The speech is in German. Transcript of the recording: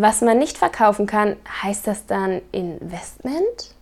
Was man nicht verkaufen kann, heißt das dann Investment?